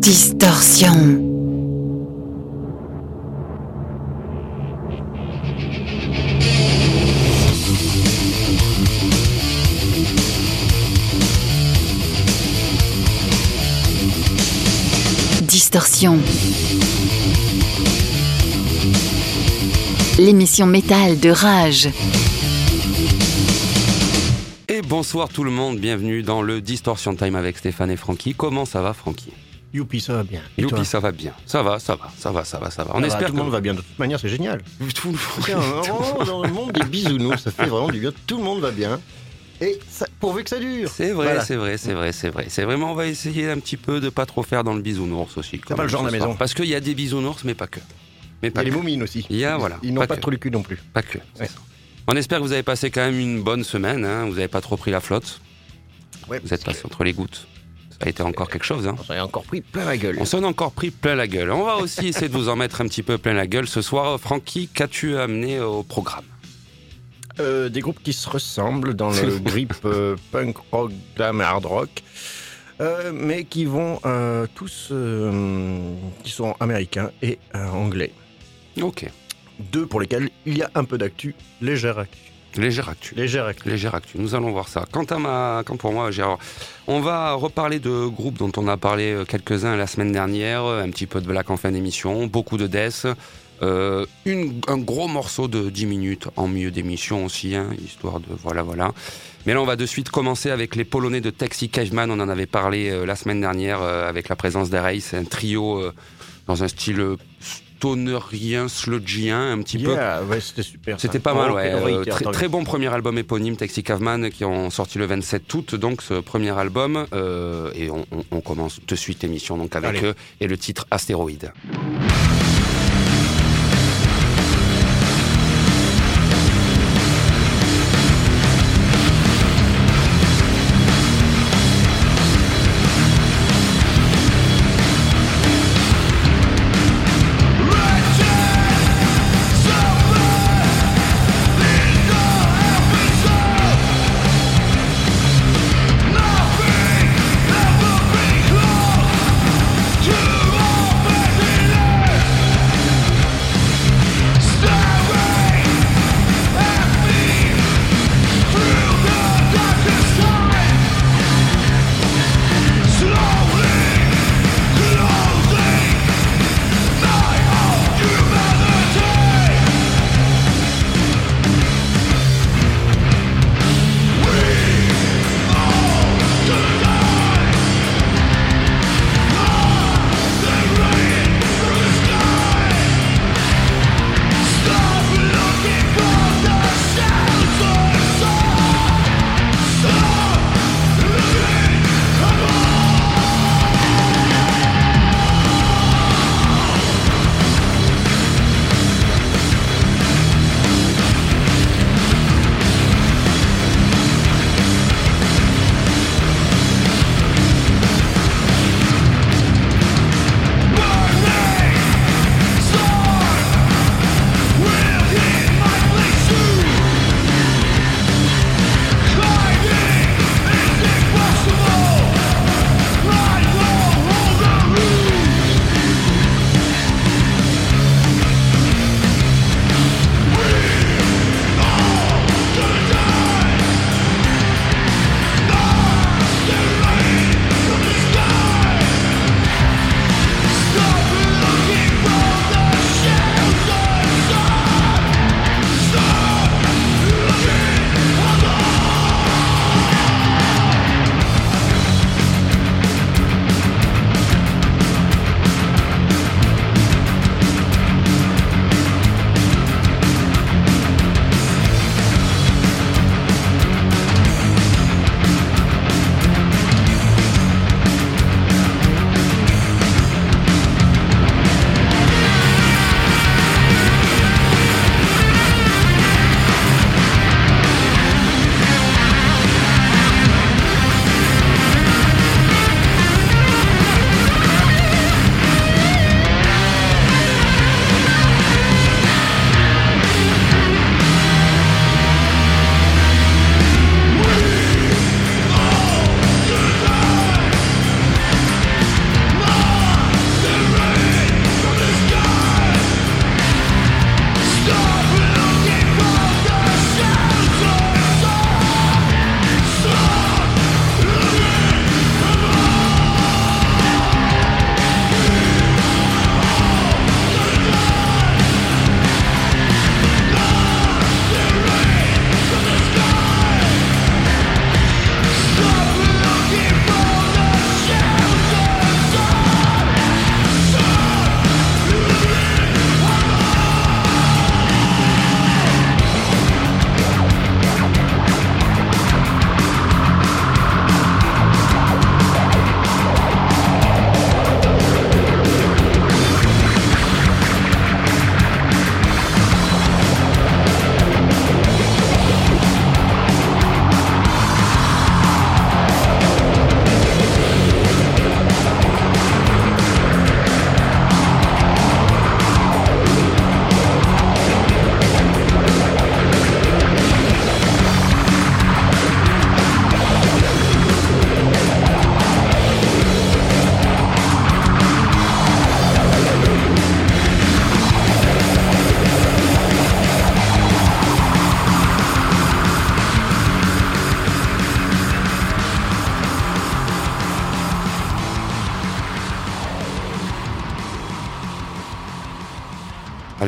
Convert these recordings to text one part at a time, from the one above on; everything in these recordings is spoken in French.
Distorsion. Distorsion. L'émission métal de Rage. Et bonsoir tout le monde, bienvenue dans le Distortion Time avec Stéphane et Francky. Comment ça va Francky? Youpi, ça va bien. Et Youpi, ça va bien. Ça va, ça va, ça va, ça va, ça va. On Ça va, espère tout que le monde va bien. De toute manière, c'est génial. Tout le Tiens, vraiment, dans le monde des bisounours, ça fait vraiment du bien. Tout le monde va bien. Et ça, pourvu que ça dure. C'est vrai, Voilà. c'est vrai, c'est vrai, c'est vrai. C'est vraiment, on va essayer un petit peu de pas trop faire dans le bisounours aussi. quand pas le genre de la maison. Parce qu'il y a des bisounours, mais pas que. Mais Il y pas a les moumines aussi. Il y a, voilà, Ils n'ont pas pas trop le cul non plus. Pas que. c'est Ouais. On espère que vous avez passé quand même une bonne semaine. hein. Vous n'avez pas trop pris la flotte. Ouais, Vous êtes passé entre les gouttes. Ça a été encore quelque chose. Hein. On s'en est encore pris plein la gueule. On s'en a encore pris plein la gueule. On va aussi essayer de vous en mettre un petit peu plein la gueule ce soir. Francky, qu'as-tu amené au programme? Euh, des groupes qui se ressemblent dans le grip euh, punk rock, glam, hard rock. euh, mais qui vont euh, tous, euh, qui sont américains et euh, anglais. Ok. Deux pour lesquels il y a un peu d'actu, légère actu. Légère actu. Légère actu. Légère actu. Nous allons voir ça. Quant à ma, quant pour moi, Gérard, on va reparler de groupes dont on a parlé euh, quelques-uns la semaine dernière. Un petit peu de black en fin d'émission, beaucoup de death. euh, une, un gros morceau de 10 minutes en milieu d'émission aussi, hein, histoire de voilà voilà. Mais là, on va de suite commencer avec les Polonais de Taxi Caveman. On en avait parlé euh, la semaine dernière euh, avec la présence d'Areis, un trio euh, dans un style stonerien, sludgien, un petit peu. Ouais, c'était super. C'était pas mal, On- ouais. Euh, très, très bon premier album éponyme, Taxi Caveman, qui ont sorti le 27 août, donc ce premier album. euh, et on, on- on commence de suite l'émission donc avec Allez. eux et le titre Astéroïde.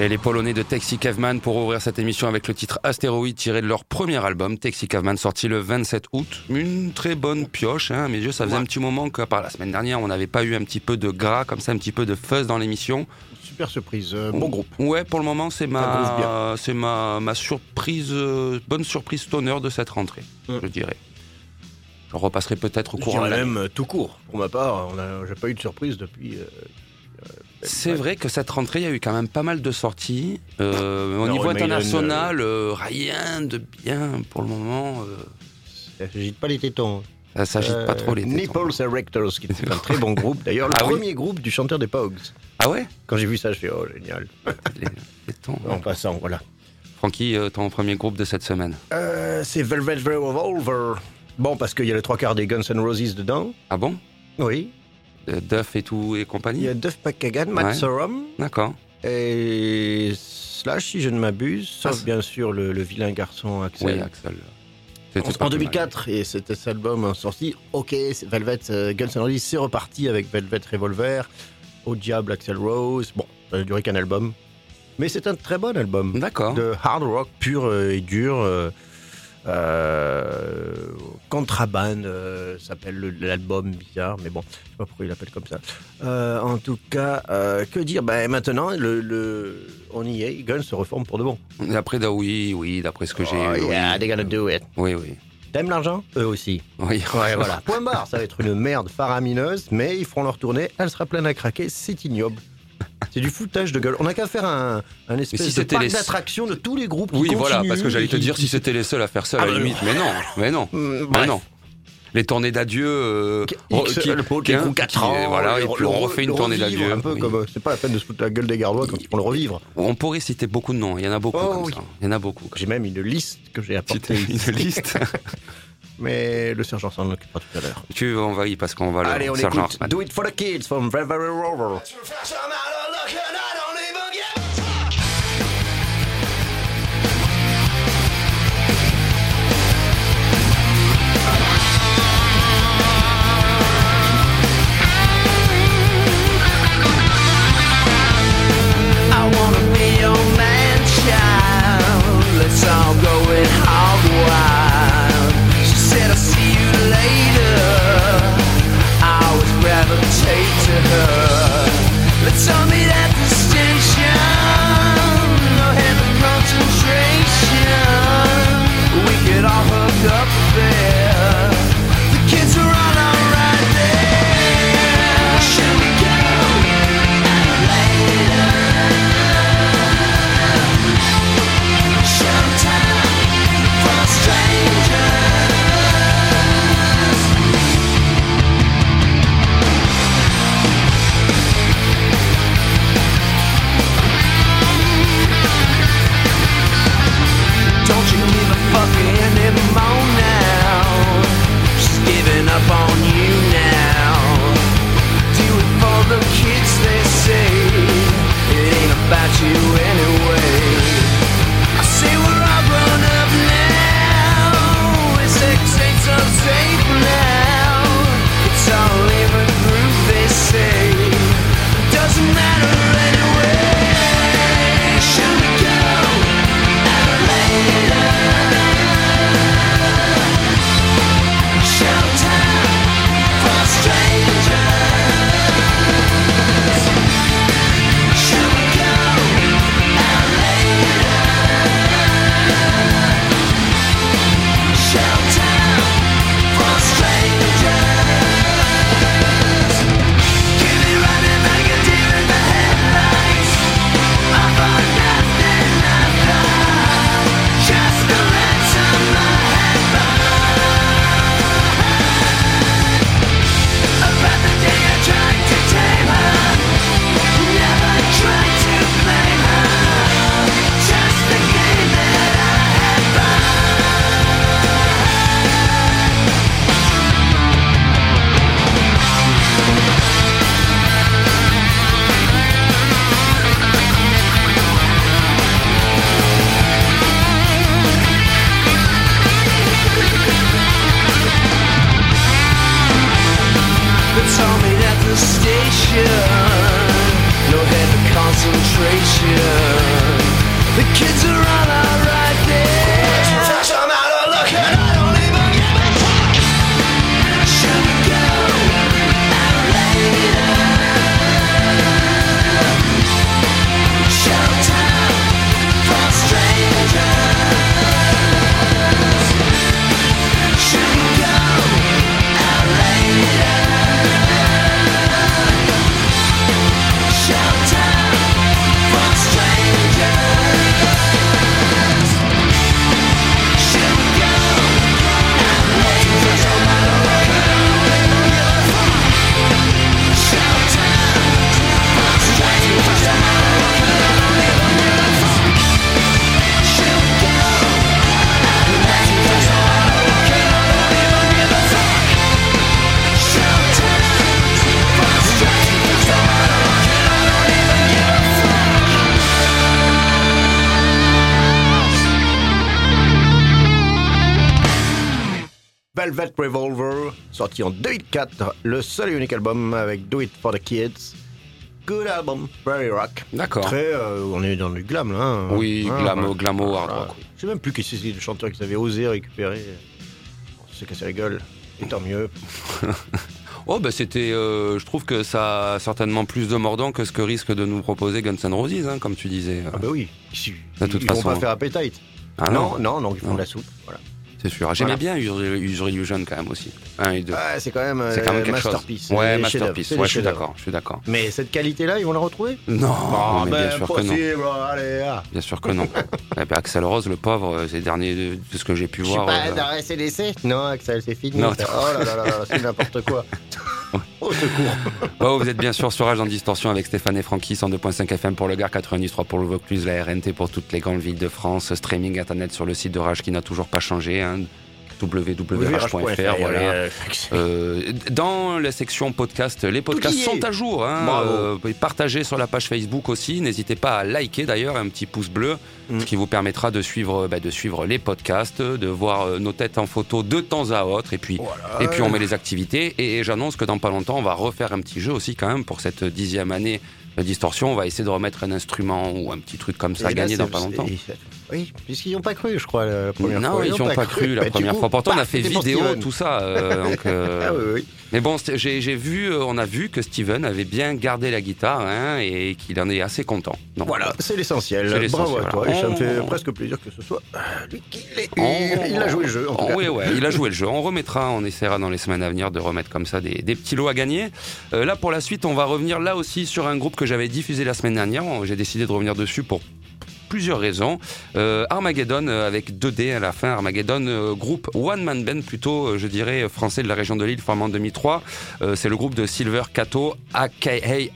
Allez, les Polonais de Taxi Caveman pour ouvrir cette émission avec le titre Astéroïde tiré de leur premier album, Taxi Caveman, sorti le 27 août. Une très bonne pioche, hein, à mes yeux. Ça faisait Ouais. un petit moment qu'à part la semaine dernière, on n'avait pas eu un petit peu de gras, comme ça, un petit peu de fuzz dans l'émission. Super surprise, euh, bon groupe. Ouais, pour le moment, c'est ma, c'est ma, ma surprise, euh, bonne surprise stoner de cette rentrée, je dirais. Je repasserai peut-être au Je courant l'année. même euh, tout court. Pour ma part, j'ai pas eu de surprise depuis. Euh, C'est vrai que cette rentrée, il y a eu quand même pas mal de sorties. Euh, au Non, niveau Maiden, international, euh, rien de bien pour le moment. euh, Ça s'agite pas les tétons. ça s'agite pas Euh, trop les tétons. Nipples Erectors, qui est un très bon groupe. D'ailleurs, le Ah oui premier groupe du chanteur des Pogues. Ah ouais Quand j'ai vu ça, je fais oh génial. les, tétons. En passant, voilà. Francky, euh, ton premier groupe de cette semaine? Euh, c'est Velvet Revolver. Bon, parce qu'il y a les trois quarts des Guns N' Roses dedans. Ah bon? Oui. Euh, Duff et tout et Il compagnie y a Duff McKagan, Matt Ouais. Sorum D'accord. et Slash, si je ne m'abuse, sauf Ah, bien sûr le, le vilain garçon Axel. Oui, Axel. En, pas en plus mal. 2004, et c'était cet album sorti. Ok, Velvet euh, Guns N' Roses, c'est reparti avec Velvet Revolver, Au Diable Axel Rose. Bon, ça n'a duré qu'un album. Mais c'est un très bon album. D'accord. De hard rock pur euh, et dur. euh, euh, Contraband euh, s'appelle le- l'album bizarre, mais bon, je sais pas pourquoi il l'appelle comme ça. Euh, en tout cas, euh, que dire? Ben, Maintenant, le, le- on y est, Guns se reforme pour de bon. D'après, da- oui, oui, d'après ce que j'ai. Oh, oui. yeah, they're gonna do it. Oui, oui. T'aimes l'argent? Eux aussi. Oui, Ouais, voilà. Point barre, ça va être une merde faramineuse, mais ils feront leur tournée, elle sera pleine à craquer, c'est ignoble. C'est du foutage de gueule. On n'a qu'à faire un, un espèce si de parc les- d'attractions de tous les groupes qui Oui, voilà, continuent parce que j'allais te qui- dire si c'était les seuls à faire ça, à Ah, la bah, limite. Mais non, mais non, Mm, mais non. Les tournées d'adieu. euh, X, qui- le qui- qui roule 4 qui- ans, Voilà, le- et puis le on re- refait une le tournée d'adieu. Un peu oui. comme, euh, c'est pas la peine de se foutre la gueule des Gardois quand ils font le revivre. On pourrait citer beaucoup de noms, il y en a beaucoup Oh, comme oui. ça. Il y en a beaucoup. J'ai même une liste que j'ai apportée, Une liste. mais le sergent s'en occupera tout à l'heure. tu on va y parce qu'on va le Allez, on Sergent écoute Hartman. Do It For The Kids from Very Rover. Let's all go and hog Velvet Revolver, sorti en 2004, le seul et unique album avec Do It For The Kids. Good album, very rock. D'accord. Très, euh, on est dans du glam là. hein. Oui, Hein, glamo, voilà. glamo, hard rock. Je sais même plus qui c'est le chanteur qui avait osé récupérer. On s'est cassé la gueule. Et tant mieux. Oh, bah c'était. euh, je trouve que ça a certainement plus de mordant que ce que risque de nous proposer Guns N' Roses, hein, comme tu disais. Ah bah oui. Ils, De toute ils façon. vont pas faire Appetite. Ah non, non, non, ils font Non. de la soupe. Voilà. C'est sûr. J'aimais Voilà. bien User Illusion quand même aussi. Un et deux. Ouais, c'est quand même, euh, c'est quand même quelque masterpiece. chose. Ouais, masterpiece. Ouais, je suis d'accord. Je suis d'accord. Mais cette qualité-là, ils vont la retrouver? Non, Ah, mais ben, bien sûr que non. allez, ah. Bien sûr que non. Eh ben, Axel Rose, le pauvre, euh, ces derniers de, de ce que j'ai pu Je sais voir. pas, euh, CDC Non, Axel, c'est fini. Non, oh là là là là, c'est n'importe quoi. Au secours. Oh, vous êtes bien sûr sur Rage en Distorsion avec Stéphane et Francky, 102.5 FM pour le Gard, 93 pour le Vaucluse, la RNT pour toutes les grandes villes de France, streaming internet sur le site de Rage qui n'a toujours pas changé, hein, www.rage.fr, voilà. Euh, dans la section podcast, les podcasts sont à jour. Hein, euh, partagez sur la page Facebook aussi. N'hésitez pas à liker d'ailleurs, un petit pouce bleu, Mm. ce qui vous permettra de suivre, bah, de suivre les podcasts, de voir euh, nos têtes en photo de temps à autre. Et puis, et puis on met les activités. Et, et j'annonce que dans pas longtemps, on va refaire un petit jeu aussi quand même pour cette dixième année de distorsion. On va essayer de remettre un instrument ou un petit truc comme ça là, gagner dans pas longtemps. Oui, puisqu'ils n'ont pas cru, je crois, la première Non, fois. ils n'y ont pas cru la Bah, première coup, fois. Pourtant, on a paf, fait vidéo, tout ça. euh, donc, euh, Ah oui, oui. Mais bon, j'ai vu, euh, on a vu que Steven avait bien gardé la guitare hein, et qu'il en est assez content. Donc, Voilà, c'est l'essentiel. Bravo à toi. Et ça me fait presque plaisir que ce soit lui qui l'ait eu. Il a joué le jeu, en tout cas. oui, ouais, il a joué le jeu. On remettra, on essaiera dans les semaines à venir de remettre comme ça des, des petits lots à gagner. Euh, là, pour la suite, on va revenir là aussi sur un groupe que j'avais diffusé la semaine dernière. J'ai décidé de revenir dessus pour plusieurs raisons. Euh, Armageddon euh, avec 2D à la fin. Armageddon, euh, groupe One Man Band plutôt, je dirais, français de la région de Lille, formé en 2003. Euh, c'est le groupe de Silver Cato, aka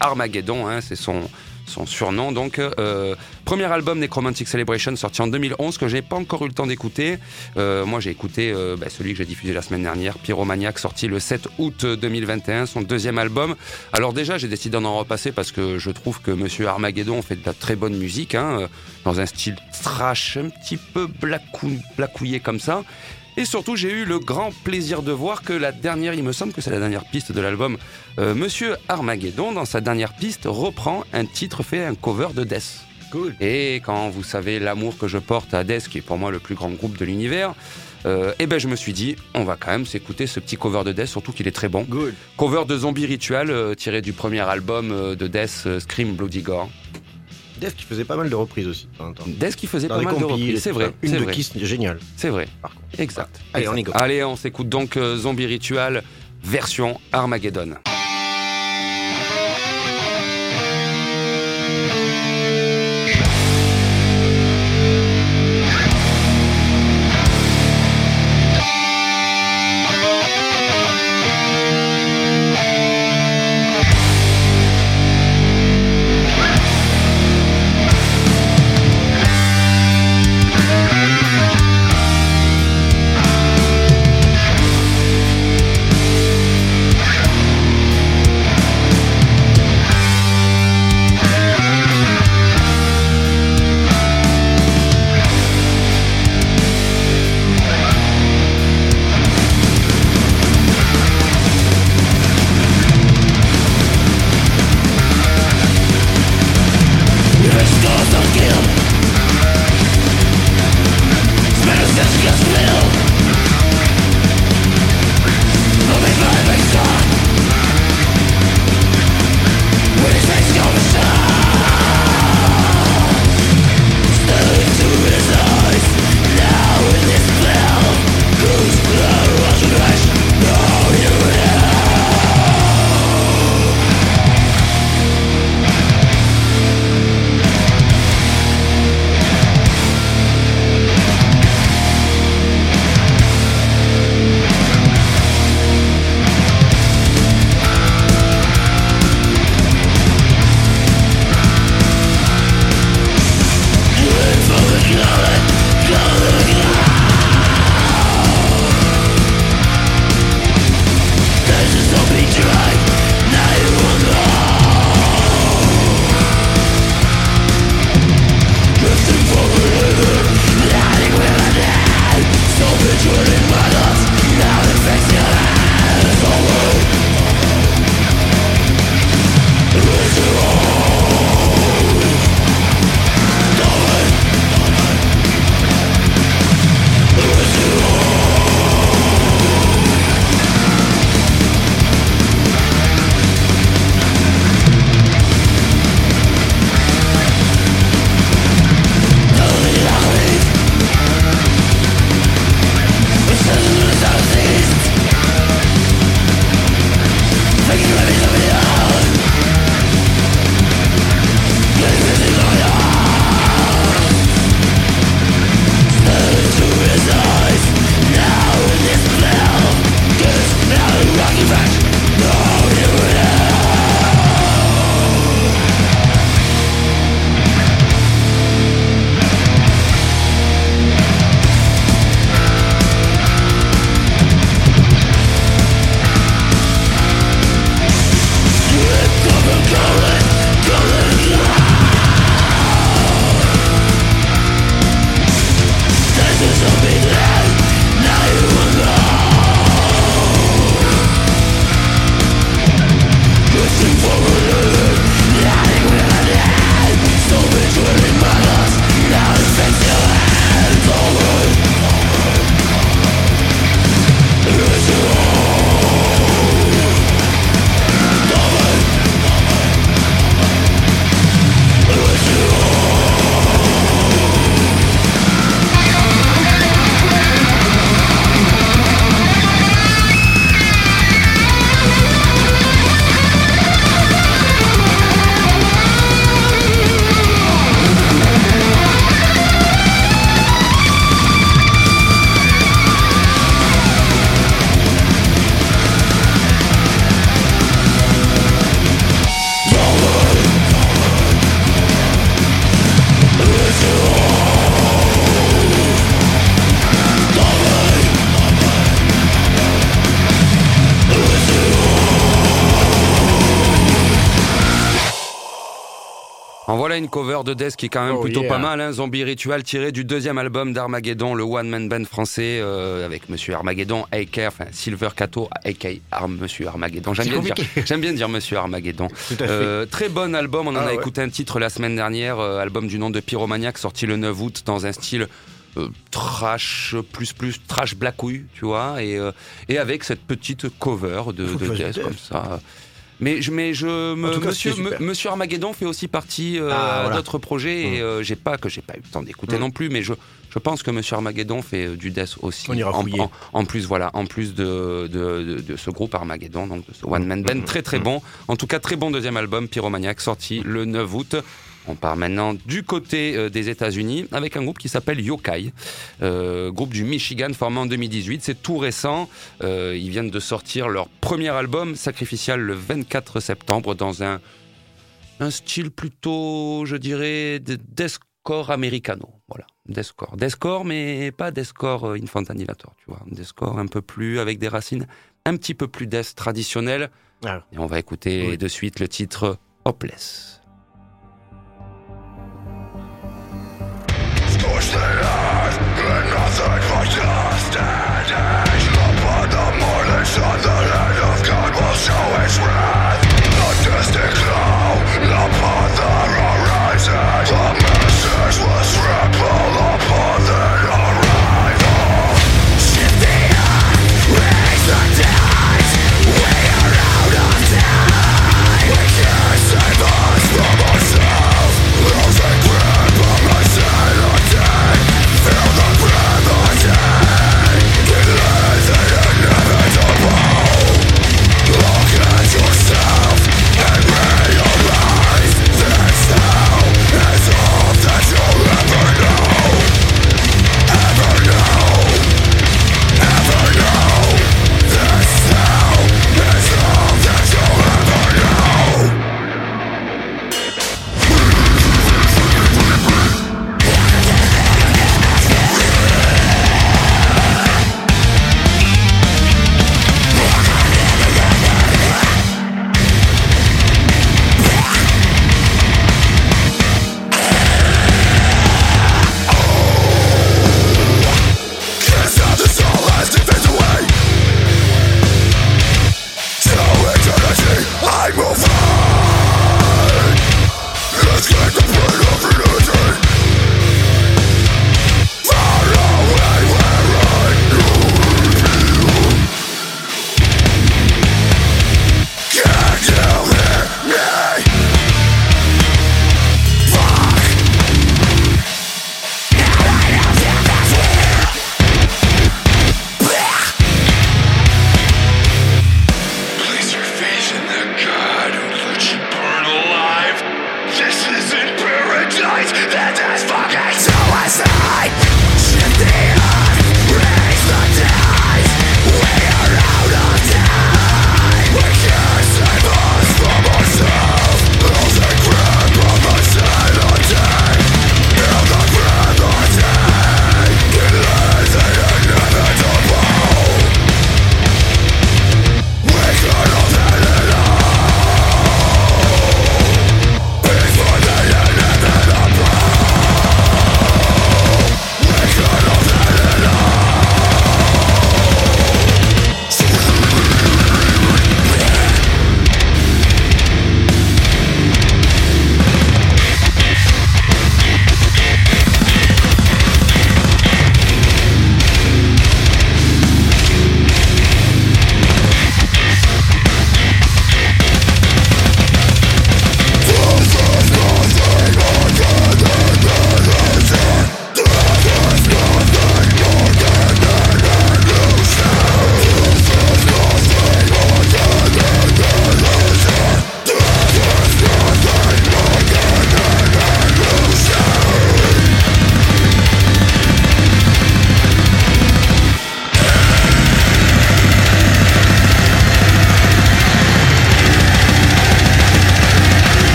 Armageddon, hein, c'est son son surnom. Donc, euh, premier album Necromantic Celebration sorti en 2011 que j'ai pas encore eu le temps d'écouter. Euh, moi, j'ai écouté euh, bah, celui que j'ai diffusé la semaine dernière, Pyromaniac, sorti le 7 août 2021, son deuxième album. Alors déjà, j'ai décidé d'en repasser parce que je trouve que Monsieur Armageddon fait de la très bonne musique, hein, dans un style trash, un petit peu blacou- blacouillé comme ça. Et surtout, j'ai eu le grand plaisir de voir que la dernière, il me semble que c'est la dernière piste de l'album, euh, Monsieur Armageddon, dans sa dernière piste, reprend un titre fait, un cover de Death. Cool. Et quand vous savez l'amour que je porte à Death, qui est pour moi le plus grand groupe de l'univers, euh, eh ben je me suis dit, on va quand même s'écouter ce petit cover de Death, surtout qu'il est très bon. Good. Cover de Zombie Ritual, euh, tiré du premier album de Death, Scream Bloody Gore. Def qui faisait pas mal de reprises aussi. Death qui faisait Dans pas mal de reprises, c'est vrai. Une de vrai, Kiss, génial. c'est vrai. Par contre. Exact. Allez, on y go. Allez, on s'écoute donc euh, Zombie Ritual version Armageddon. De Death qui est quand même Oh, plutôt yeah. pas mal. Hein, Zombie Ritual tiré du deuxième album d'Armageddon, le one man band français euh, avec Monsieur Armageddon, aka enfin Silver Cato, aka Arm, Monsieur Armageddon. J'aime bien dire, compliqué. j'aime bien dire Monsieur Armageddon. Euh, très bon album, on en Ah a ouais. écouté un titre la semaine dernière, euh, album du nom de Pyromaniac, sorti le 9 août dans un style euh, trash plus plus trash blacouille, tu vois, et euh, et avec cette petite cover de, de comme ça. Mais je, mais je me, cas, Monsieur, Monsieur Armageddon fait aussi partie euh, Ah, voilà. d'autres projets et euh, j'ai pas que j'ai pas eu le temps d'écouter Mm. non plus, mais je je pense que Monsieur Armageddon fait euh, du death aussi. On ira en, en- en plus voilà, en plus de de, de, de ce groupe Armageddon, donc de ce one man band Mm. très très bon. En tout cas très bon deuxième album Pyromaniac sorti le 9 août. On part maintenant du côté euh, des États-Unis avec un groupe qui s'appelle Yokai, euh, groupe du Michigan formé en 2018. C'est tout récent. Euh, ils viennent de sortir leur premier album Sacrificial le 24 septembre dans un un style plutôt, je dirais, de deathcore americano. Voilà, deathcore. Deathcore, mais pas deathcore Infant Annihilator, tu vois. Deathcore un peu plus, avec des racines un petit peu plus death traditionnelles. Ah. Et on va écouter Oui. de suite le titre Hopeless. The of God will show his wrath The distant upon the horizon The message will upon them.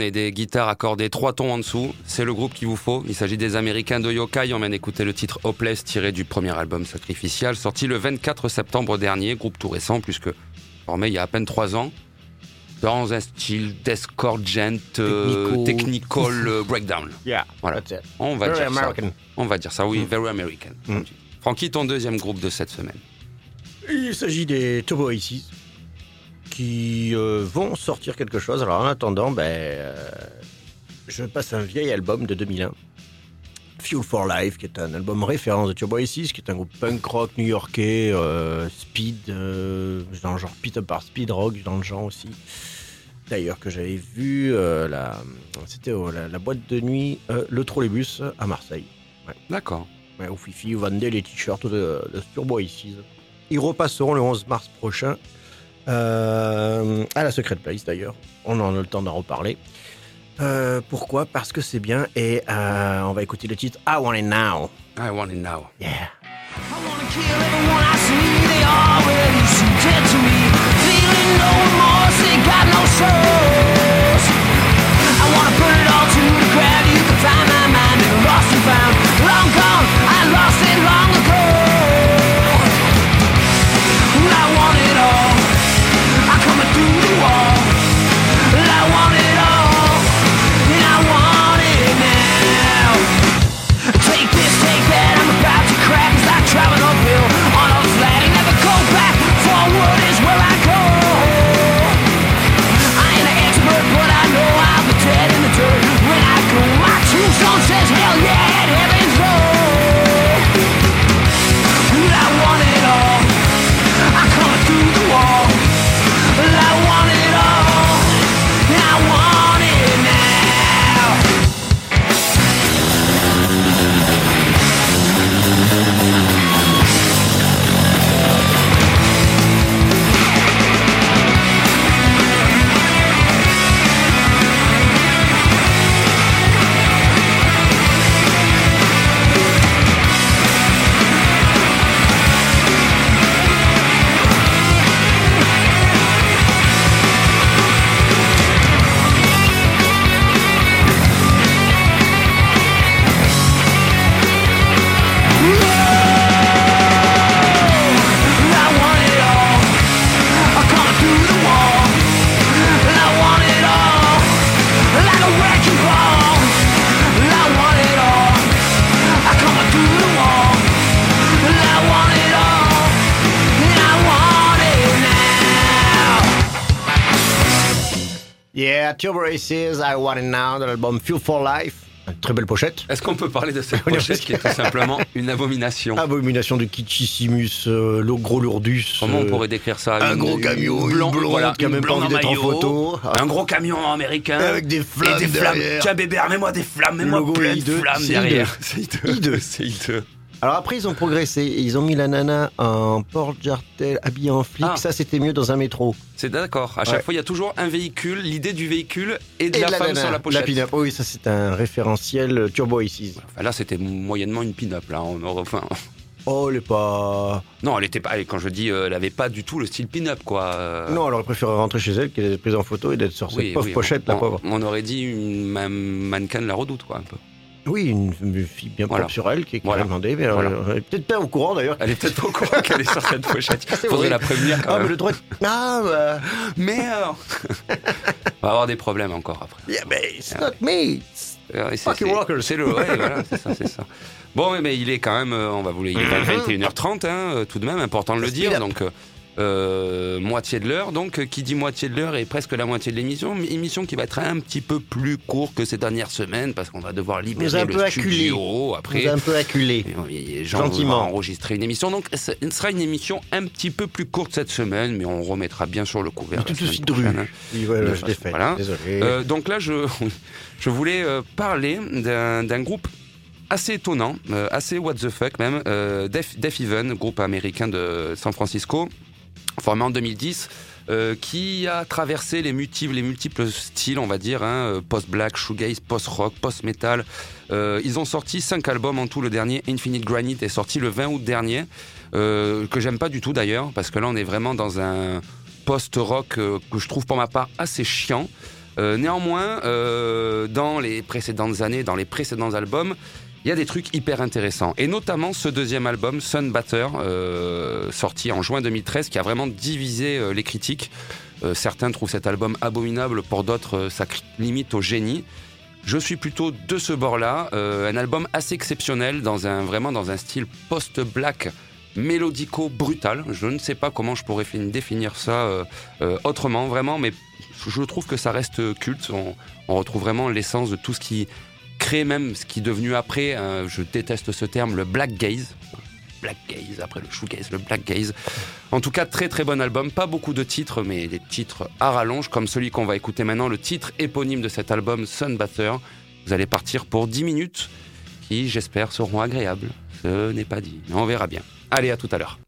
Et des guitares accordées trois tons en dessous, c'est le groupe qu'il vous faut. Il s'agit des Américains de Yokai. On vient d'écouter le titre Hopeless tiré du premier album Sacrificial, sorti le 24 septembre dernier, groupe tout récent puisque formé il y a à peine trois ans. Dans un style deathcore gent, euh, technical euh, breakdown. Yeah, Voilà. that's it. On va Very dire ça. American. On va dire ça, oui, Mm. very American. Mm. Francky, ton deuxième groupe de cette semaine. Il s'agit des Turbo Aces qui euh, vont sortir quelque chose. Alors en attendant, ben, euh, je passe un vieil album de 2001. Fuel for Life, qui est un album référence de Turbo Aces, qui est un groupe punk rock new-yorkais, euh, speed, dans le genre Peter par speed rock, dans le genre aussi. D'ailleurs, que j'avais vu, la, c'était la, la boîte de nuit, le Trolleybus à Marseille. D'accord. Ouais, au Fifi, vous vendez les t-shirts de, de Turbo Aces. Ils repasseront le 11 mars prochain euh, à la Secret Place d'ailleurs. On en a le temps d'en reparler. Euh, pourquoi? Parce que c'est bien et euh, on va écouter le titre I Want It Now. I want it now. Yeah. I wanna kill everyone I see. They already seem dead to me. Feeling no remorse, they got no souls. I wanna put it all to the ground. You can find my mind in lost and found. Long gone, Yeah, Turbo Aces, I Want It Now de l'album Fuel for Life. Une très belle pochette. Est-ce qu'on peut parler de cette pochette qui est tout simplement une abomination? Abomination de Kitschissimus, euh, le gros lourdus. Comment on euh, pourrait décrire ça? un Une- gros camion, une blonde, voilà, qui a même pas envie d'être en photo. Un gros camion américain. Avec des flammes Et des flammes. derrière. Tiens bébé, mets-moi des flammes, mets-moi plein de flammes derrière. C'est. Hideux. C'est hideux. Alors après, ils ont progressé. Ils ont mis la nana en porte-jartel habillée en flic. Ah. Ça, c'était mieux dans un métro. C'est d'accord. À chaque Ouais. fois, il y a toujours un véhicule, l'idée du véhicule et de Et la, femme nana, sur la pochette. pin-up. Oui, ça, c'est un référentiel euh, Turbo. Enfin, là, c'était moyennement une pin-up. Là, on aurait- enfin, Oh, elle est pas. non, elle était pas. Quand je dis, euh, elle avait pas du tout le style pin-up, quoi. Euh, Non, elle aurait préféré rentrer chez elle qu'elle d'être prise en photo et d'être sur cette oui, pauvre oui, pochette, on, la pauvre. On aurait dit une ma- mannequin de la redoute, quoi, un peu. Oui, une, une fille bien Voilà. propre sur elle qui est Voilà. demandé, mais Voilà. euh, elle est peut-être pas au courant d'ailleurs. Elle est peut-être pas au courant qu'elle est sur cette pochette. Faudrait la prévenir quand Ah, mais le droit. Ah, bah. Merde On va avoir des problèmes encore après. Yeah, but it's not me. Euh, c'est- Fucking c'est- rockers. C'est le, ouais, voilà, c'est ça, c'est ça. Bon, mais, mais il est quand même, euh, on va vous le il est 21h30, hein, euh, tout de même, important de le dire. Donc, euh, moitié de l'heure. Donc, euh, qui dit moitié de l'heure est presque la moitié de l'émission. Émission qui va être un petit peu plus courte que ces dernières semaines parce qu'on va devoir libérer le studio après. Nous a un peu acculé. Gentiment. enregistrer une émission. Donc, ce sera une émission un petit peu plus courte cette semaine, mais on remettra bien sur le couvert. Tout dru. hein. Voilà, je. Désolé. Euh, donc là, je, je voulais parler d'un d'un groupe assez étonnant, euh, assez what the fuck même, euh, Def, Def Even, groupe américain de San Francisco, formé en 2010. euh, qui a traversé les multiples, les multiples styles, on va dire, hein, euh, post-black, shoegaze, post-rock, post-metal. Euh, ils ont sorti cinq albums en tout. Le dernier, Infinite Granite, est sorti le 20 août dernier, euh, que j'aime pas du tout d'ailleurs, parce que là on est vraiment dans un post-rock euh, que je trouve pour ma part assez chiant. Euh, néanmoins, dans les précédentes années, dans les précédents albums, il y a des trucs hyper intéressants. Et notamment ce deuxième album, Sunbatter, euh, sorti en juin 2013, qui a vraiment divisé euh, les critiques. Euh, certains trouvent cet album abominable, pour d'autres, ça limite au génie. Je suis plutôt de ce bord-là. Un album assez exceptionnel, dans un, vraiment dans un style post-black, mélodico brutal. Je ne sais pas comment je pourrais fin- définir ça autrement, vraiment, mais je trouve que ça reste culte. On, on retrouve vraiment l'essence de tout ce qui crée même ce qui est devenu après, euh, je déteste ce terme, le black gaze. Black gaze, après le shoegaze, le black gaze. En tout cas, très très bon album. Pas beaucoup de titres, mais des titres à rallonge, comme celui qu'on va écouter maintenant, le titre éponyme de cet album, Sunbatter. Vous allez partir pour 10 minutes qui, j'espère, seront agréables. Ce n'est pas dit, mais on verra bien. Allez, à tout à l'heure.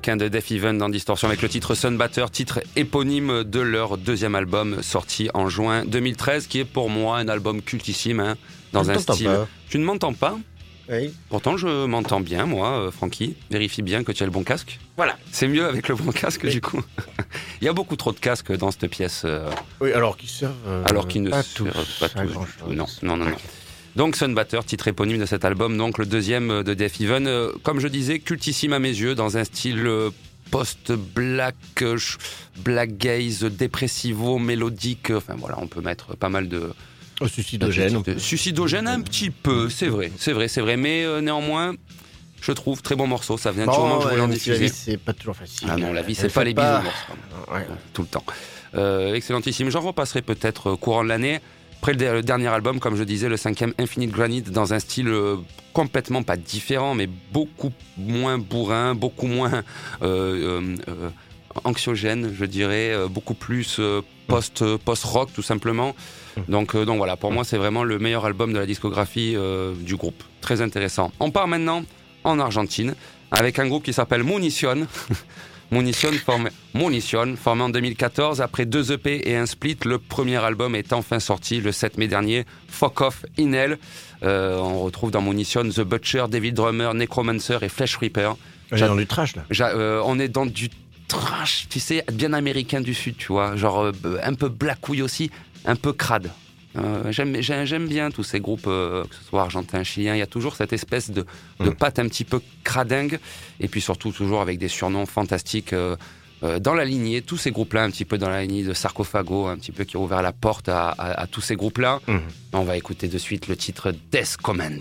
Américains de Def Even dans Distortion avec le titre Sunbatter, titre éponyme de leur deuxième album sorti en juin 2013, qui est pour moi un album cultissime hein, dans un style. pas. Tu ne m'entends pas Oui. Pourtant, je m'entends bien, moi, euh, Francky. Vérifie bien que tu as le bon casque. Voilà. C'est mieux avec le bon casque, Oui. du coup. Il y a beaucoup trop de casques dans cette pièce. euh, Oui, alors qu'ils servent. euh, alors qu'ils ne pas servent tous pas tous tout. Non, non, non, non. Donc Sunbatter, titre éponyme de cet album, donc le deuxième euh, de Def Even. Euh, Comme je disais, cultissime à mes yeux, dans un style euh, post-black, black gaze, dépressivo, mélodique. Enfin voilà, on peut mettre pas mal de... Oh, suicidogène. de- Suicidogène un petit peu, c'est vrai, c'est vrai, c'est vrai. Mais euh, néanmoins, je trouve très bon morceau. Ça vient du moment que je voulais en diffuser. vie, c'est pas toujours facile. Ah non, la vie, c'est pas les quand même Ouais. tout le temps. Euh, excellentissime. J'en repasserai peut-être courant de l'année. Après le, der- le dernier album, comme je disais, le cinquième Infinite Granite, dans un style euh, complètement pas différent, mais beaucoup moins bourrin, beaucoup moins euh, euh, anxiogène, je dirais, beaucoup plus post post rock tout simplement. Donc donc voilà, pour moi c'est vraiment le meilleur album de la discographie du groupe. Très intéressant. On part maintenant en Argentine avec un groupe qui s'appelle Munition. Munition formé, Munition, formé en 2014 après deux EP et un split. Le premier album est enfin sorti le 7 mai dernier. Fuck Off In Hell. Euh, on retrouve dans Munition The Butcher, David Drummer, Necromancer et Flesh Reaper. On est dans du trash, là. Euh, on est dans du trash, tu sais, bien américain du sud, tu vois, genre euh, un peu blackouille aussi, un peu crade. Euh, j'aime, j'ai- j'aime bien tous ces groupes, euh, que ce soit argentin, chilien, il y a toujours cette espèce de, de Mm. patte un petit peu cradingue, et puis surtout toujours avec des surnoms fantastiques. euh, dans la lignée, tous ces groupes-là, un petit peu dans la lignée de Sarcophago, un petit peu qui a ouvert la porte à, à- à tous ces groupes-là. Mhm. On va écouter de suite le titre Death Command.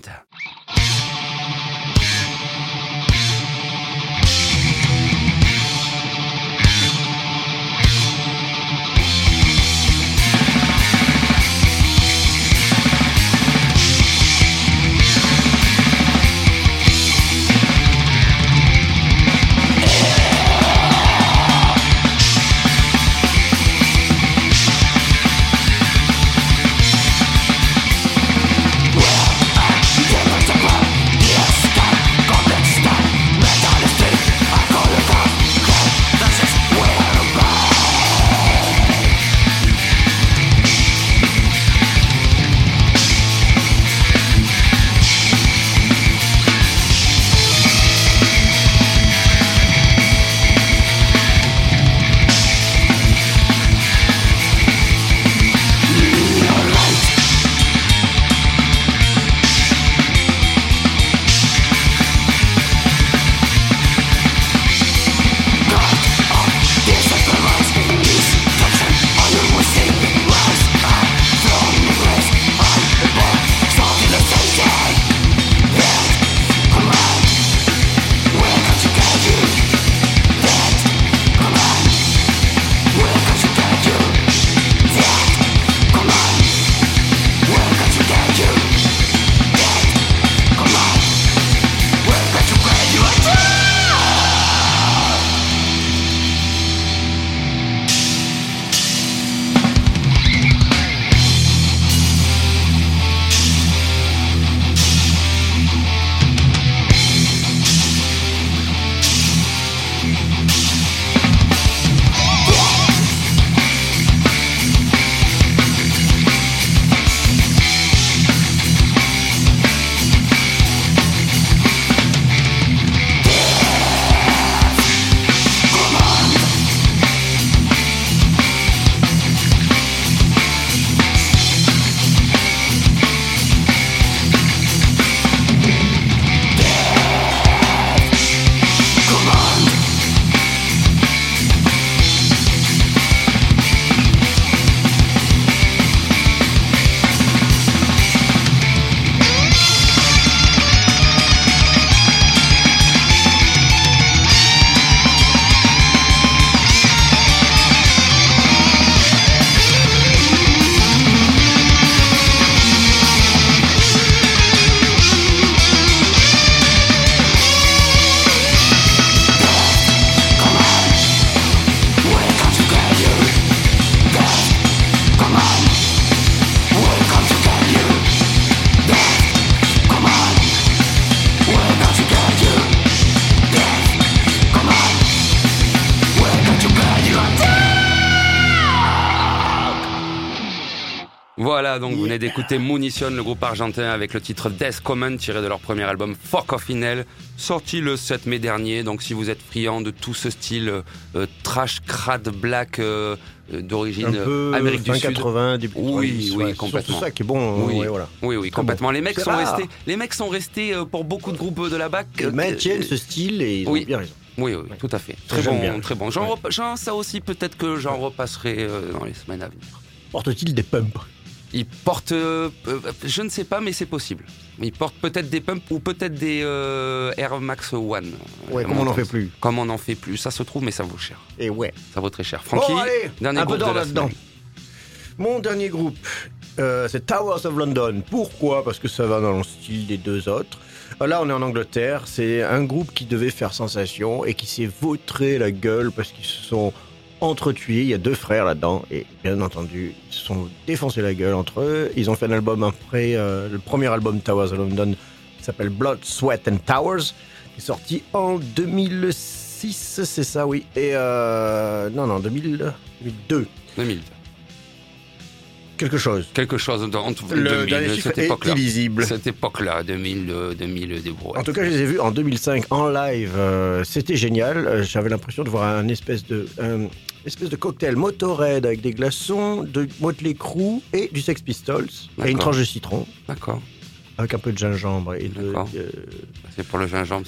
D'écouter Munition, le groupe argentin, avec le titre Death Common, tiré de leur premier album Fuck Off In Hell, sorti le 7 mai dernier. Donc si vous êtes friand de tout ce style euh, trash, crade, black, euh, euh, d'origine euh, Amérique du Sud. 80, début Oui, 90, oui, ouais. complètement. C'est ça qui est bon. Oui. ouais, voilà. Oui, oui, complètement. bon. Les mecs sont rare. restés, les mecs sont restés euh, pour beaucoup de groupes de la BAC. Ils maintiennent ce style et ils oui. ont bien raison. Oui, oui, tout à fait. Très bon, bien. très bon. Repa- j'en- ça aussi, peut-être que j'en repasserai euh, dans les semaines à venir. Porte-t-il des pumps? Il porte, euh, euh, je ne sais pas, mais c'est possible. Il porte peut-être des pumps ou peut-être des euh, Air Max One. Ouais, comme on n'en fait plus. Comme on n'en fait plus, ça se trouve, mais ça vaut cher. Et ouais. Ça vaut très cher. Francky, Bon, allez, dernier un peu groupe d'or la là-dedans. Mon dernier groupe, euh, c'est Towers of London. Pourquoi? Parce que ça va dans le style des deux autres. Là, on est en Angleterre. C'est un groupe qui devait faire sensation et qui s'est vautré la gueule parce qu'ils se sont entretués. Il y a deux frères là-dedans et bien entendu, ils se sont défoncés la gueule entre eux. Ils ont fait un album après euh, le premier album Towers London qui s'appelle Blood, Sweat and Towers, qui est sorti en 2006, c'est ça, oui. Et euh, non, non, 2000, 2002. 2000. Quelque chose. Quelque chose dans Le 2000, dernier de chiffre cette époque-là. illisible. Cette époque-là, 2000, euh, 2000 des. En tout cas, je les ai vus en 2005 en live. Euh, C'était génial. Euh, J'avais l'impression de voir un espèce de, un espèce de cocktail Motorhead avec des glaçons, de Motley Crue et du Sex Pistols et une tranche de citron D'accord. avec un peu de gingembre et de. Euh, C'est pour le gingembre.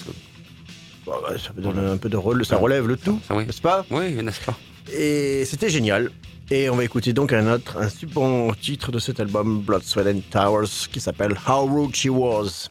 bon, bah, ça donne un peu de rôle, ça relève le tout, oui. n'est-ce pas? Oui, n'est-ce pas? Et c'était génial. Et on va écouter donc un autre, un super titre de cet album Blood, Sweat and Towers qui s'appelle How Rude She Was.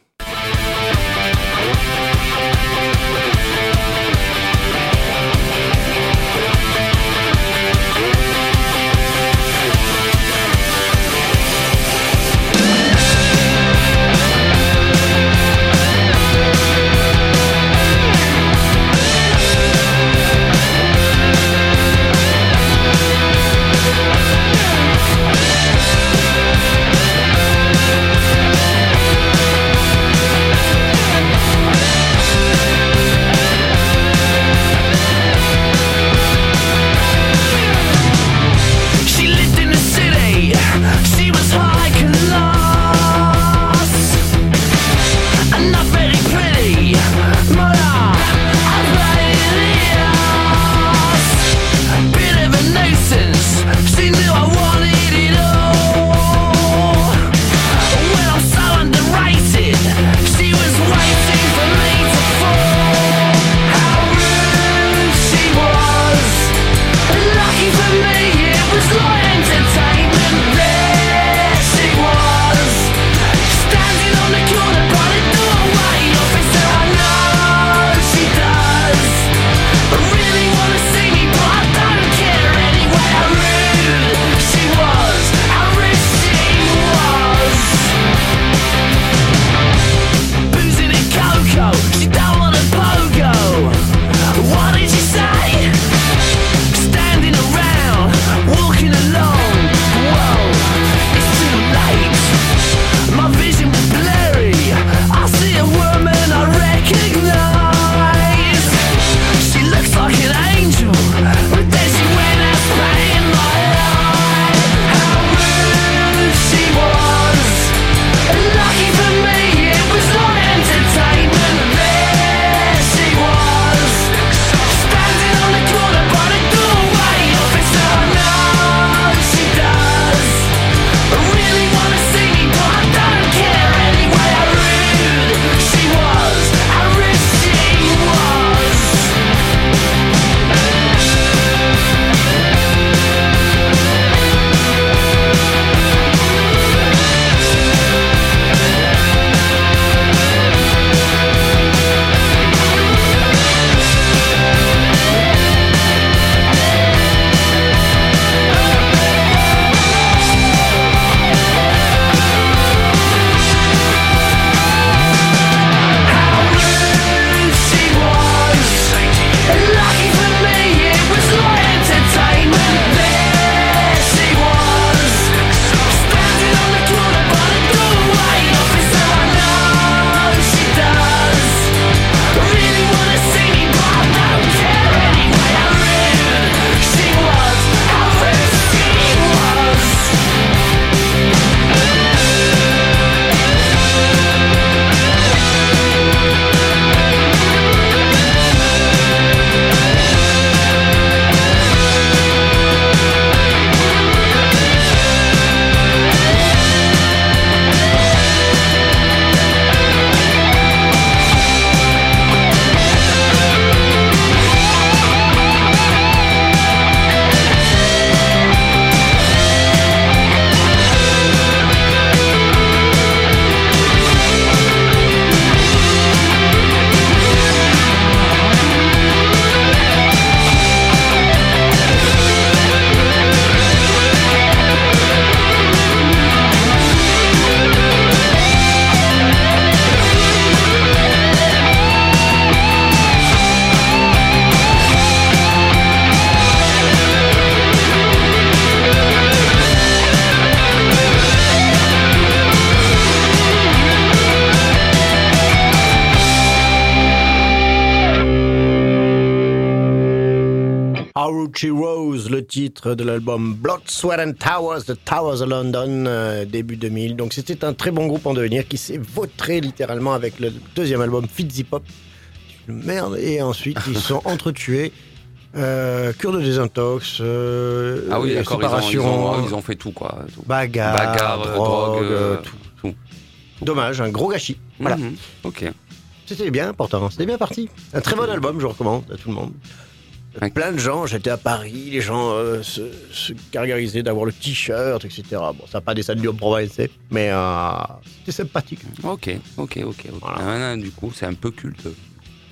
Titre de l'album Blood, Sweat and Towers, The Towers of London, euh, début 2000. Donc c'était un très bon groupe en devenir qui s'est vautré littéralement avec le deuxième album Fizzy Pop. Merde, et ensuite ils se sont entretués. Euh, cure de désintox, euh, Ah oui, d'accord, ils, ont- ils, séparation, ont- ils ont fait tout, quoi. Tout. bagarre, Bagarre, drogue, drogue, tout. tout. Dommage, un gros gâchis. Voilà. Mhm, Ok. C'était bien pourtant, c'était bien parti. Un très bon album, je recommande à tout le monde. Plein de gens, j'étais à Paris, les gens euh, se, se gargarisaient d'avoir le t-shirt, etc. Bon, ça n'a pas des salles de province, mais euh, c'était sympathique. Ok, ok, ok. ok. Voilà. Ah, du coup, c'est un peu culte.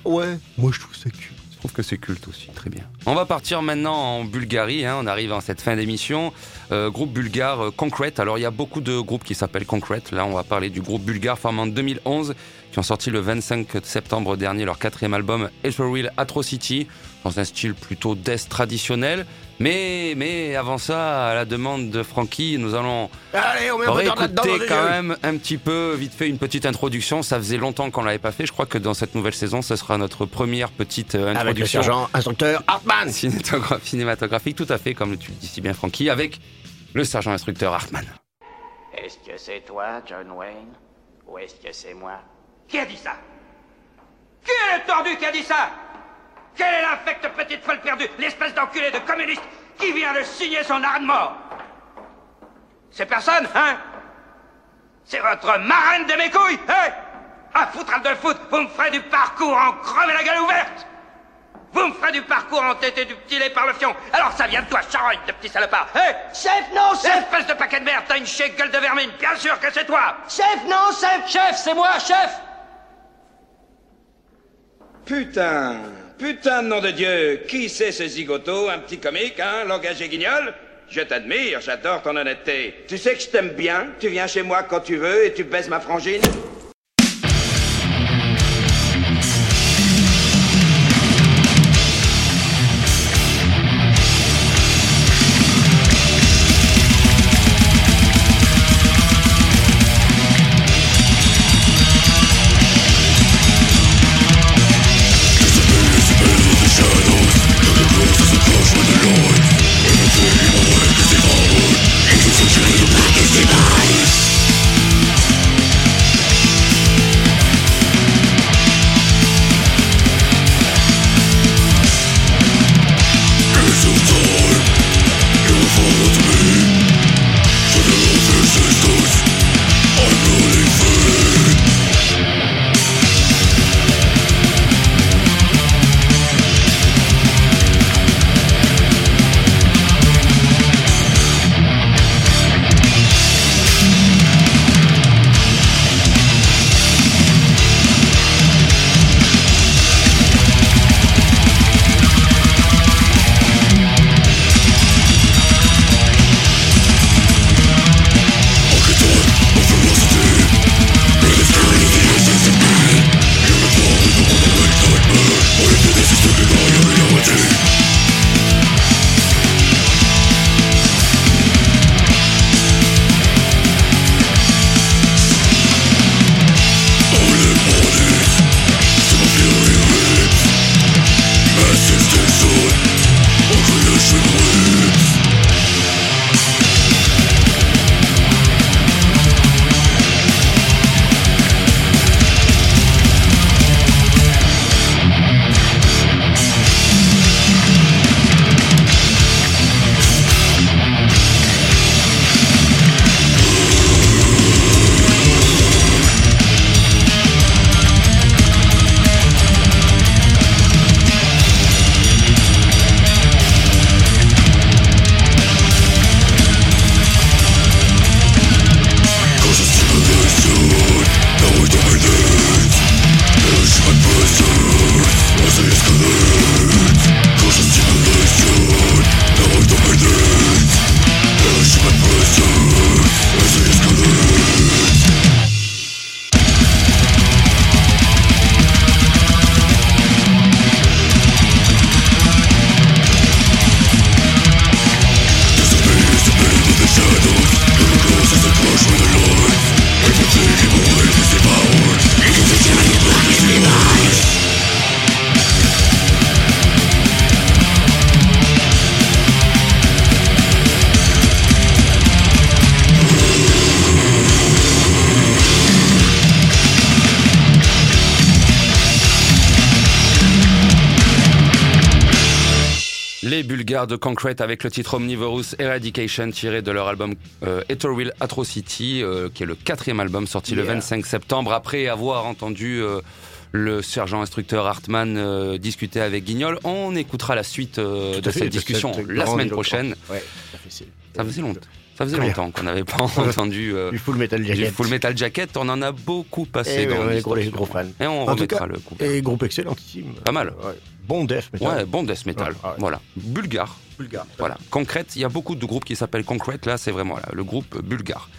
Ouais, moi je trouve ça cul. Trouve que c'est culte aussi, très bien. On va partir maintenant en Bulgarie, hein, on arrive en cette fin d'émission. Euh, groupe bulgare euh, Concrete, alors il y a beaucoup de groupes qui s'appellent Concrete, là on va parler du groupe bulgare formé en 2011, qui ont sorti le 25 septembre dernier leur quatrième album Ethereal Atrocity, dans un style plutôt death traditionnel. Mais, mais avant ça, à la demande de Frankie, nous allons Allez, on met un on peu va d'ordre là-dedans dans écouter les quand même un petit peu, vite fait, une petite introduction. Ça faisait longtemps qu'on l'avait pas fait. Je crois que dans cette nouvelle saison, ce sera notre première petite euh, Avec le introduction sergent instructeur Hartmann. cinématographe- cinématographique, tout à fait, comme tu le dis si bien, Francky, avec le sergent instructeur Hartmann. Est-ce que c'est toi, John Wayne Ou est-ce que c'est moi? Qui a dit ça? Qui est le tordu qui a dit ça? Quelle est l'infecte petite folle perdue, l'espèce d'enculé de communiste qui vient de signer son arrêt de mort? C'est personne, hein? C'est votre marraine de mes couilles, hein? Ah, foutre de foot, vous me ferez du parcours en crever la gueule ouverte. Vous me ferez du parcours en tété du petit lait par le fion. Alors ça vient de toi, charogne de petit salopard, hein? Chef, non, chef. Espèce de paquet de merde, t'as une chier gueule de vermine, bien sûr que c'est toi. Chef, non, chef. Chef, c'est moi, chef. Putain, putain de nom de Dieu, qui c'est ce zigoto, un petit comique, hein, langage et guignol? Je t'admire, j'adore ton honnêteté. Tu sais que je t'aime bien, tu viens chez moi quand tu veux et tu baises ma frangine? De Concrete avec le titre Omnivorous Eradication tiré de leur album euh, Atrocity, euh, qui est le quatrième album sorti le Yeah. 25 septembre après avoir entendu euh, le sergent instructeur Hartmann euh, discuter avec Guignol. On écoutera la suite de fait, cette discussion la semaine prochaine. Ouais, ça faisait longtemps. Ça faisait longtemps qu'on n'avait pas entendu euh, Du full metal du jacket. Full Metal Jacket. On en a beaucoup passé Eh ouais, dans les l'histoire. gros, gros fans. Et on En remettra cas, le coup. Et groupe excellentissime. Pas mal. Ouais. Bon death metal. Ouais, bon death metal. Ouais, ouais. Voilà. Bulgare. Bulgare. Voilà, Concrète, il y a beaucoup de groupes qui s'appellent Concrète, là c'est vraiment là, le groupe bulgare.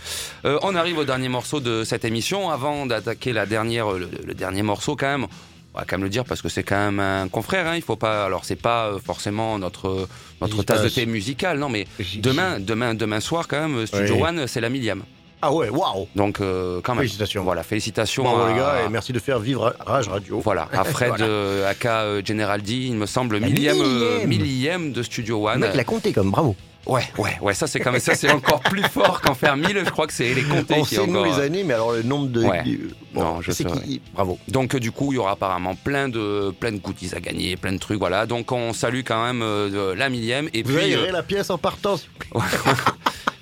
Euh, on arrive au dernier morceau de cette émission, avant d'attaquer la dernière, le, le dernier morceau quand même, on va quand même le dire parce que c'est quand même un confrère, hein, il faut pas, alors c'est pas euh, forcément notre, notre tasse de thé musicale, non mais demain, demain, demain soir quand même, Studio. One c'est la millième. Ah ouais, waouh Donc euh, quand même. Félicitations. Voilà, félicitations Bravo à, les gars, et merci de faire vivre Rage Radio. voilà, à Fred Voilà. euh, aka euh, General D, il me semble, La millième, euh, millième. millième de Studio Le One. mec l'a compté comme bravo. Ouais, ouais, ouais, ça c'est quand même ça c'est encore plus fort qu'en faire 1000. Je crois que c'est les comptés On qui sait est nous les années, mais alors le nombre de. Ouais. euh, Non, je sais qui. Bravo. Donc du coup, il y aura apparemment plein de plein de goodies à gagner, plein de trucs, voilà. Donc on salue quand même euh, la millième et Vous puis euh, la pièce en partant.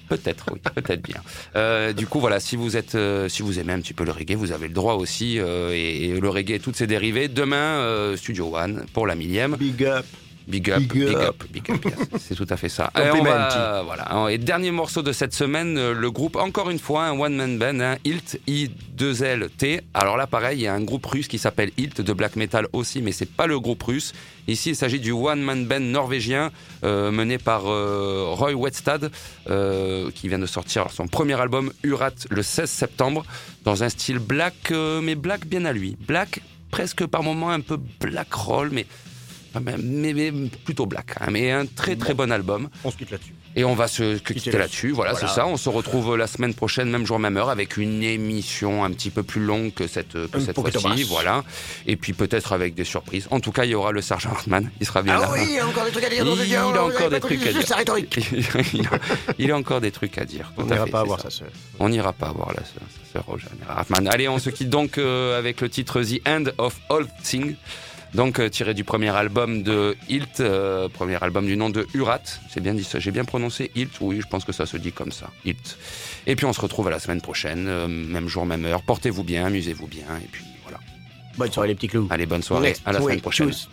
peut-être, oui, peut-être bien. Euh, du coup, voilà, si vous êtes, euh, si vous aimez un petit peu le reggae, vous avez le droit aussi euh, et, le reggae et toutes ses dérivés. Demain, euh, Studio One pour la millième. Big up. Big up, Big big, up. big up, yes. c'est tout à fait ça. Et, on va- voilà. Et dernier morceau de cette semaine, euh, le groupe, encore une fois, un one-man band, hein, Hilt, I2LT. Alors là, pareil, il y a un groupe russe qui s'appelle Hilt, de black metal aussi, mais c'est pas le groupe russe. Ici, il s'agit du one-man band norvégien, euh, mené par euh, Roy Wetstad, euh, qui vient de sortir son premier album, Urat, le 16 septembre, dans un style black, mais black bien à lui. Black, presque par moments un peu black roll, mais mais, mais plutôt black, hein, mais un très très bon album. On se quitte là-dessus. Et on va se quitter là-dessus. Voilà, Voilà. c'est ça. On se retrouve la semaine prochaine, même jour, même heure, avec une émission un petit peu plus longue que cette, que cette fois-ci. Voilà. Et puis peut-être avec des surprises. En tout cas, il y aura le sergent Hartmann. Il sera bien Ah là. oui, il y a encore des trucs à dire. Il dans a encore des trucs à dire. sa rhétorique. il, a, encore des trucs à dire. On n'ira pas voir ça. ça. seul. On n'ira pas voir la sœur, sa sœur Roger. Allez, on se quitte donc euh, avec le titre The End of All Things. Donc euh, tiré du premier album de Hilt, euh, premier album du nom de Urat. C'est bien dit ça, j'ai bien prononcé Hilt. Oui, je pense que ça se dit comme ça, Hilt. Et puis on se retrouve à la semaine prochaine, euh, même jour, même heure. Portez-vous bien, amusez-vous bien, et puis voilà. Bonne soirée les petits clous. Allez, bonne soirée, à la semaine prochaine. Tchuss.